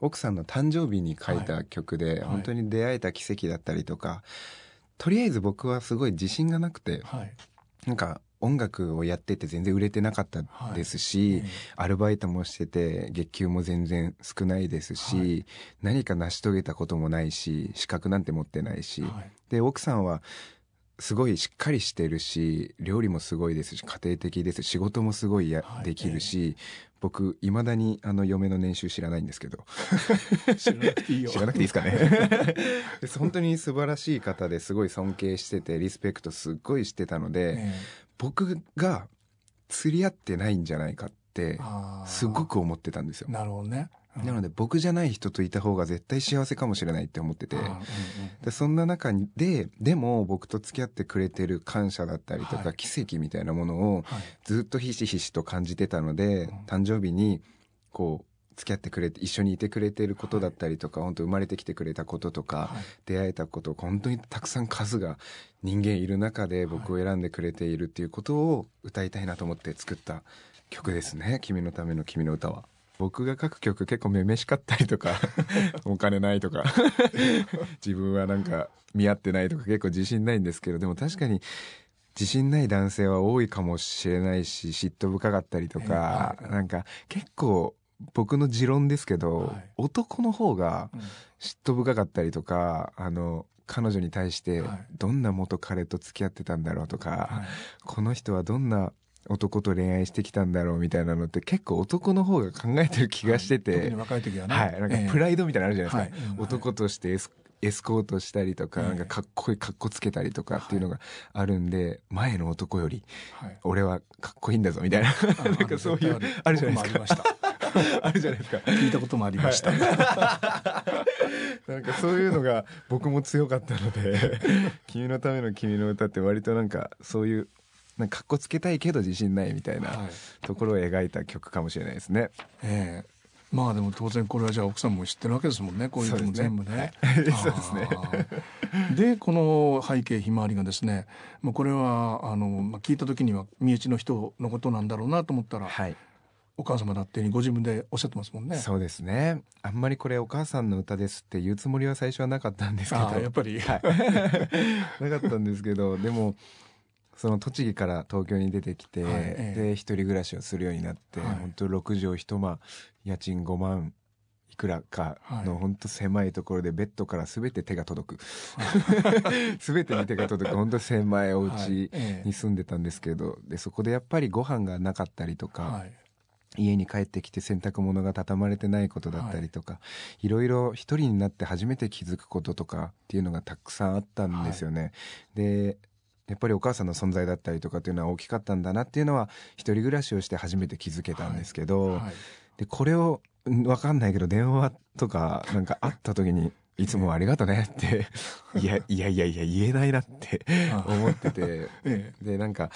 奥さんの誕生日に書いた曲で、はい、本当に出会えた奇跡だったりとか、とりあえず僕はすごい自信がなくて、はい、なんか音楽をやってて全然売れてなかったですし、はい、アルバイトもしてて月給も全然少ないですし、はい、何か成し遂げたこともないし資格なんて持ってないし、で奥さんはすごいしっかりしてるし料理もすごいですし家庭的です。仕事もすごいや、はい、できるし、僕いまだにあの嫁の年収知らないんですけど。知らなくていいよ。知らなくていいですかね。本当に素晴らしい方ですごい尊敬しててリスペクトすっごいしてたので、えー、僕が釣り合ってないんじゃないかってすごく思ってたんですよ。なるほどねなので僕じゃない人といた方が絶対幸せかもしれないって思ってて、でそんな中ででも僕と付き合ってくれてる感謝だったりとか、奇跡みたいなものをずっとひしひしと感じてたので、誕生日にこう付き合ってくれて一緒にいてくれてることだったりとか、本当生まれてきてくれたこととか、出会えたこと本当にたくさん数が人間いる中で僕を選んでくれているっていうことを歌いたいなと思って作った曲ですね「君のための君の歌は」。僕が書く曲結構めめしかったりとか お金ないとか。自分はなんか見合ってないとか結構自信ないんですけどでも確かに自信ない男性は多いかもしれないし嫉妬深かったりとか、えー、なんか結構僕の持論ですけど、はい、男の方が嫉妬深かったりとか、あの彼女に対してどんな元彼と付き合ってたんだろうとか、はい、この人はどんな男と恋愛してきたんだろうみたいなのって結構男の方が考えてる気がしてて、はい、若い時はね、はい、なんかプライドみたいなのあるじゃないですか、えー、男としてエスエスコートしたりとか、なんかかっこいいかっこつけたりとかっていうのがあるんで、前の男より、俺はかっこいいんだぞみたいな、なんかそういう、あるじゃないですか。あるじゃないですか。聞いたこともありました。なんかそういうのが僕も強かったので、君のための君の歌って割となんかそういうなんかかっこつけたいけど自信ないみたいなところを描いた曲かもしれないですね。ええまあでも当然これはじゃあ奥さんも知ってるわけですもんねこういうのも全部ね。そうですねでこの背景ひまわりがですねもうこれはあの、まあ、聞いた時には身内の人のことなんだろうなと思ったら、はい、お母様だってご自分でおっしゃってますもんね。そうですね。あんまりこれお母さんの歌ですって言うつもりは最初はなかったんですけど。やっぱり。はい。なかったんですけど、でも、その栃木から東京に出てきて、はい、で一人暮らしをするようになって、はい、本当6畳一間家賃5万いくらかの本当狭いところでベッドから全て手が届く、はい、全てに手が届く。本当狭いお家に住んでたんですけどでそこでやっぱりご飯がなかったりとか、はい、家に帰ってきて洗濯物が畳まれてないことだったりとか、はい、いろいろ一人になって初めて気づくこととかっていうのがたくさんあったんですよね。はい、でやっぱりお母さんの存在だったりとかっていうのは大きかったんだなっていうのは一人暮らしをして初めて気づけたんですけど、はい。はい、でこれを分かんないけど電話とかなんか会った時にいつもありがとねってい。やいやいやいや言えないなって思ってて、でなんか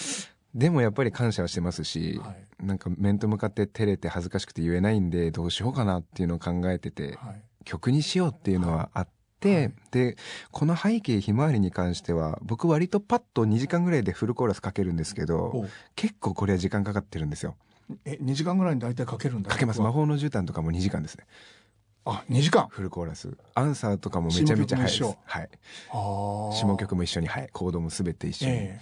でもやっぱり感謝はしてますし、はい、なんか面と向かって照れて恥ずかしくて言えないんでどうしようかなっていうのを考えてて、はい、曲にしようっていうのはあって。はい、でこの背景ひまわりに関しては僕割とパッと2時間ぐらいでフルコーラスかけるんですけど結構これは時間かかってるんですよ。え2時間ぐらいに大体かけるんだ。かけます。魔法の絨毯とかも2時間ですね。あ2時間？フルコーラス。アンサーとかもめちゃめちゃ早いです。はい。下曲も一緒にはい。コードも全て一緒に、え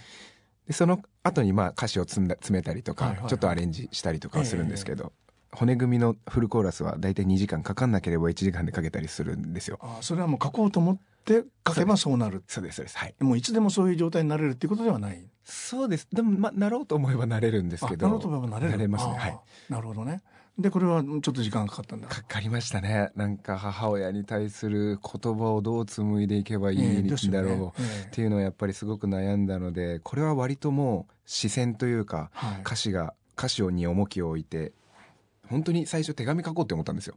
ー、でその後にまあ歌詞を詰めたりとか、はいはいはい、ちょっとアレンジしたりとかするんですけど、えー骨組みのフルコーラスは大体2時間かかんなければ1時間でかけたりするんですよ。あそれはもう書こうと思って書けばそうなる。そうですそうです。はい。もういつでもそういう状態になれるっていうことではない。そうです。でも、ま、なろうと思えばなれるんですけど。なろうと思えばなれる。なれますね。はい。なるほどね。でこれはちょっと時間かかったんだ。かかりましたね。なんか母親に対する言葉をどう紡いでいけばいいんだろう。っていうのはやっぱりすごく悩んだのでこれは割ともう視線というか、歌詞が歌詞に重きを置いて本当に最初手紙書こうって思ったんですよ。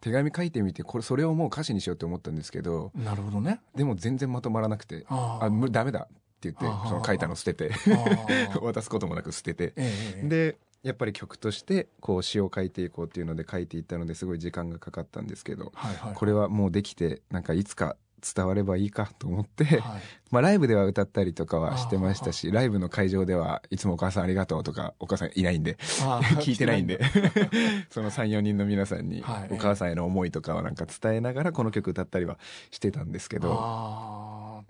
手紙書いてみてこれそれをもう歌詞にしようって思ったんですけど。なるほどね。でも全然まとまらなくてああダメだって言ってその書いたの捨てて 渡すこともなく捨てて、ええ、でやっぱり曲としてこう詩を書いていこうっていうので書いていったのですごい時間がかかったんですけど、はいはい、これはもうできてなんかいつか伝わればいいかと思って、はい、まあライブでは歌ったりとかはしてましたしライブの会場ではいつもお母さんありがとうとかお母さんいないんで 聞いてないんで その34人の皆さんにお母さんへの思いとかはなんか伝えながらこの曲歌ったりはしてたんですけど。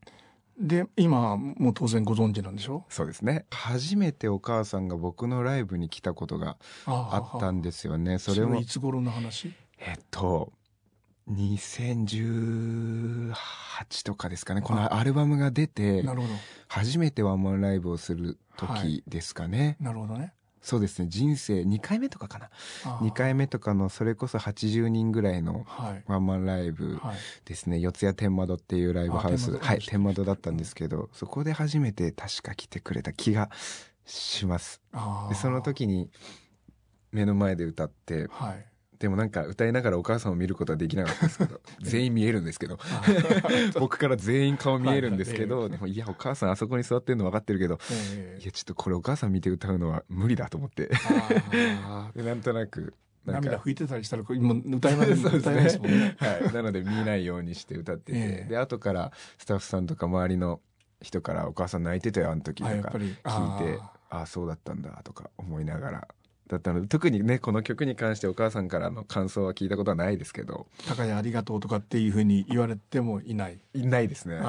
で今もう当然ご存知なんでしょ？そうですね。初めてお母さんが僕のライブに来たことがあったんですよね。それもいつ頃の話？えっと2018とかですかね。このアルバムが出て初めてワンマンライブをする時ですかね、なるほどね。そうですね。人生2回目とかかな。2回目とかのそれこそ80人ぐらいのワンマンライブですね、はい、四谷天窓っていうライブハウス。はい天窓。だったんですけどそこで初めて確か来てくれた気がします。でその時に目の前で歌って、はい、でもなんか歌いながらお母さんを見ることはできなかったですけど 全員見えるんですけど。僕から全員顔見えるんですけどでもいやお母さんあそこに座ってるの分かってるけど、いやちょっとこれお母さん見て歌うのは無理だと思って。でなんとなく涙拭いてたりしたら今歌えない歌えないですもんね、はい、なので見ないようにして歌ってて、えー、で後からスタッフさんとか周りの人から「お母さん泣いてたよあの時」とか聞いて「ああそうだったんだ」とか思いながらだったので特にねこの曲に関してお母さんからの感想は聞いたことはないですけど「高谷ありがとう」とかっていうふうに言われてもいない。いないですね。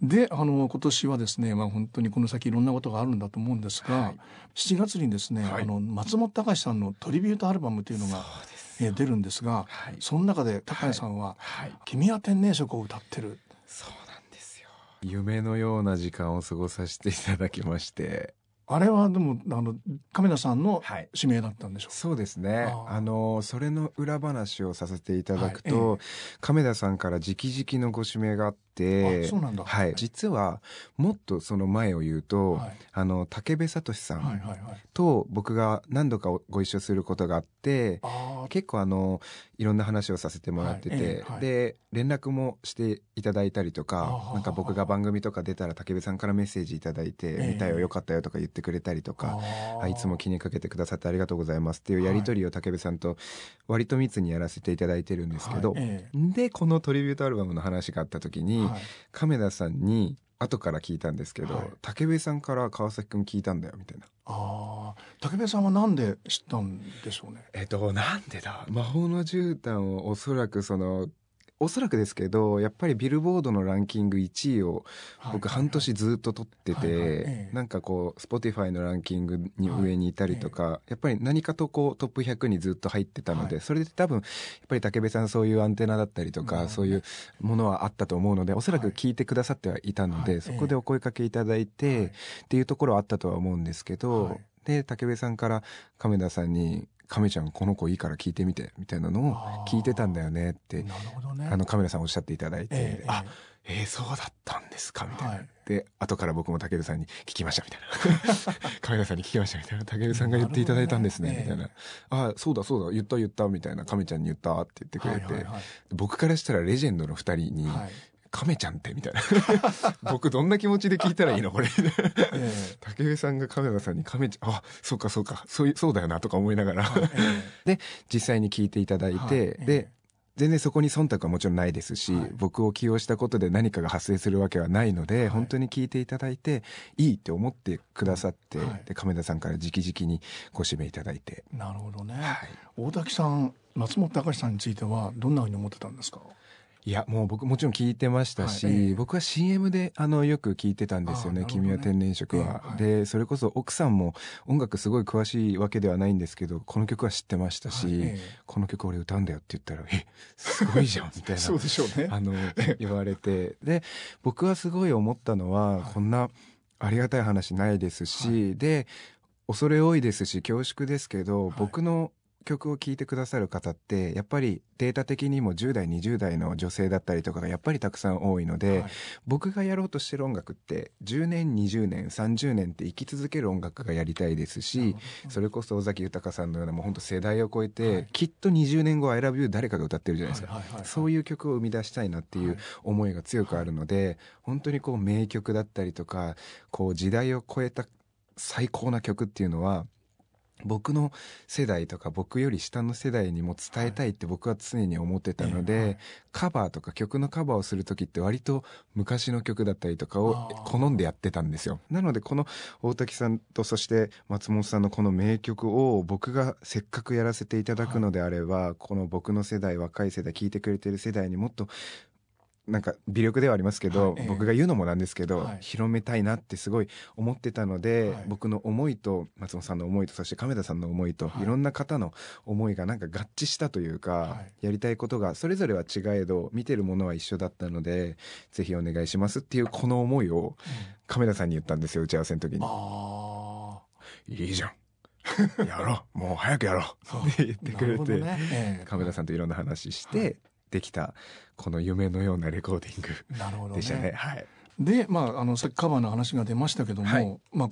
であの今年はですね、まあ、本当にこの先いろんなことがあるんだと思うんですが、はい、7月にですね、はい、あの松本隆さんのトリビュートアルバムというのがえ出るんですが、はい、その中で高谷さんは「君は天然色」を歌ってる。そうなんですよ。夢のような時間を過ごさせていただきましてあれはでもあの亀田さんの指名だったんでしょう、はい、そうですね。あのそれの裏話をさせていただくと、はいええ、亀田さんから直々のご指名があって、そうなんだ。はい。実は、もっとその前を言うと、はい、あの、竹部聡さんと僕が何度かご一緒することがあって、結構あの、いろんな話をさせてもらってて、はい。で、連絡もしていただいたりとか、なんか僕が番組とか出たら竹部さんからメッセージいただいて、見たよ、よかったよとか言ってくれたりとか、あいつも気にかけてくださってありがとうございますっていうやりとりを竹部さんと割と密にやらせていただいてるんですけど、えー、で、このトリビュートアルバムの話があった時に、はい、亀田さんに後から聞いたんですけど、はい、武部さんから川崎君聞いたんだよみたいな。ああ武部さんはなんで知ったんでしょうね。えっとなんでだ？魔法の絨毯をおそらくそのおそらくですけどやっぱり Billboard のランキング1位を僕半年ずっと取っててなんかこう Spotify のランキングに上にいたりとかやっぱり何かとこうトップ100にずっと入ってたのでそれで多分やっぱり武部さんそういうアンテナだったりとかそういうものはあったと思うのでおそらく聞いてくださってはいたのでそこでお声かけいただいてっていうところはあったとは思うんですけどで武部さんから亀田さんに亀ちゃんこの子いいから聞いてみてみたいなのを聞いてたんだよねってあのカメラさんおっしゃっていただいて、えー、あえー、そうだったんですかみたいな、はい、で後から僕もたけるさんに聞きましたみたいな。カメラさんに聞きましたみたいな。たけるさんが言っていただいたんですね、ね、みたいな、えー、あそうだそうだ言った言ったみたいな。亀ちゃんに言ったって言ってくれて、僕からしたらレジェンドの2人に、はい亀ちゃんってみたいな。僕どんな気持ちで聞いたらいいの？これ。竹上さんが亀田さんに亀ちゃんあそうかそうか。そうそうだよなとか思いながら。で実際に聞いていただいて、はい、で全然そこに忖度はもちろんないですし、はい、僕を起用したことで何かが発生するわけはないので、はい、本当に聞いていただいていいって思ってくださって、はい、で亀田さんから直々にご指名いただいて。なるほどね、大滝さん松本隆さんについてはどんなふうに思ってたんですか？いやもう僕もちろん聞いてましたし、はい、僕は CM であのよく聞いてたんですよね「ね君は天然色は」はい、でそれこそ奥さんも音楽すごい詳しいわけではないんですけどこの曲は知ってましたし、はい、この曲俺歌うんだよって言ったら「えすごいじゃん」みたいな そうでしょうね。あの言われて。で僕はすごい思ったのは、こんなありがたい話ないですし、で恐れ多いですし恐縮ですけど、僕の曲を聴いてくださる方ってやっぱりデータ的にも10代20代の女性だったりとかがやっぱりたくさん多いので、はい、僕がやろうとしてる音楽って10年20年30年って生き続ける音楽がやりたいですしそれこそ尾崎豊さんのようなもう本当世代を超えて、はい、きっと20年後「ILOVEYOU」誰かが歌ってるじゃないですか、そういう曲を生み出したいなっていう思いが強くあるので、本当にこう名曲だったりとかこう時代を超えた最高な曲っていうのは僕の世代とか僕より下の世代にも伝えたいって僕は常に思ってたので、はい、カバーとか曲のカバーをする時って割と昔の曲だったりとかを好んでやってたんですよ。なのでこの大滝さんとそして松本さんのこの名曲を僕がせっかくやらせていただくのであれば、はい、この僕の世代若い世代聴いてくれてる世代にもっとなんか微力ではありますけど、はい、僕が言うのもなんですけど、はい、広めたいなってすごい思ってたので、はい、僕の思いと松本さんの思いとそして亀田さんの思いと、い、ろんな方の思いがなんか合致したというか、やりたいことがそれぞれは違えど見てるものは一緒だったのでぜひお願いしますっていうこの思いを亀田さんに言ったんですよ打ち合わせの時に。いいじゃん。やろう。もう早くやろう。って言ってくれて、ね。えー、亀田さんといろんな話して、できたこの夢のようなレコーディング でしたね。ねはい、で、まあ、あのさっきカバーの話が出ましたけども、はい、まあ、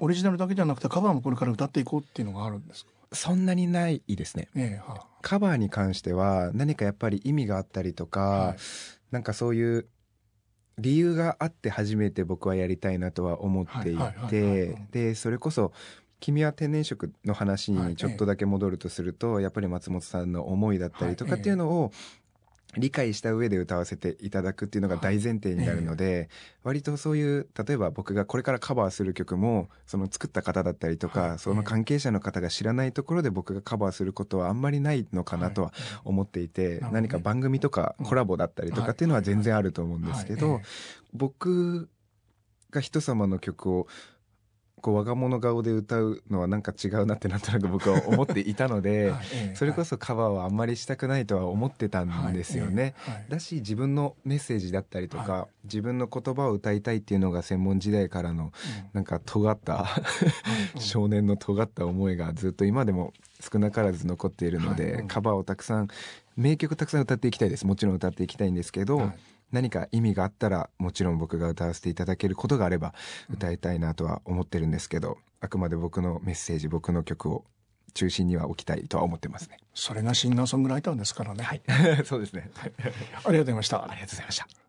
オリジナルだけじゃなくてカバーもこれから歌っていこうっていうのがあるんですか？そんなにないですね、えーはあ、カバーに関しては何かやっぱり意味があったりとか、はい、なんかそういう理由があって初めて僕はやりたいなとは思っていてでそれこそ君は天然色の話にちょっとだけ戻るとすると、やっぱり松本さんの思いだったりとかっていうのを理解した上で歌わせていただくっていうのが大前提になるので、はいえ。ー、割とそういう例えば僕がこれからカバーする曲もその作った方だったりとか、はい、その関係者の方が知らないところで僕がカバーすることはあんまりないのかなとは思っていて、はい、何か番組とかコラボだったりとかっていうのは全然あると思うんですけど、僕が人様の曲をこう我が物顔で歌うのはなんか違うなってなんとなく僕は 思っていたので、はい、それこそカバーはあんまりしたくないとは思ってたんですよね。はい、だし自分のメッセージだったりとか、はい、自分の言葉を歌いたいっていうのが専門時代からのなんか尖った 少年の尖った思いがずっと今でも少なからず残っているので、カバーをたくさん名曲たくさん歌っていきたいです。もちろん歌っていきたいんですけど、何か意味があったらもちろん僕が歌わせていただけることがあれば歌いたいなとは思ってるんですけど、あくまで僕のメッセージ僕の曲を中心には置きたいとは思ってますね。それがシンガーソングライターですからね。はい。そうですね。ありがとうございました。ありがとうございました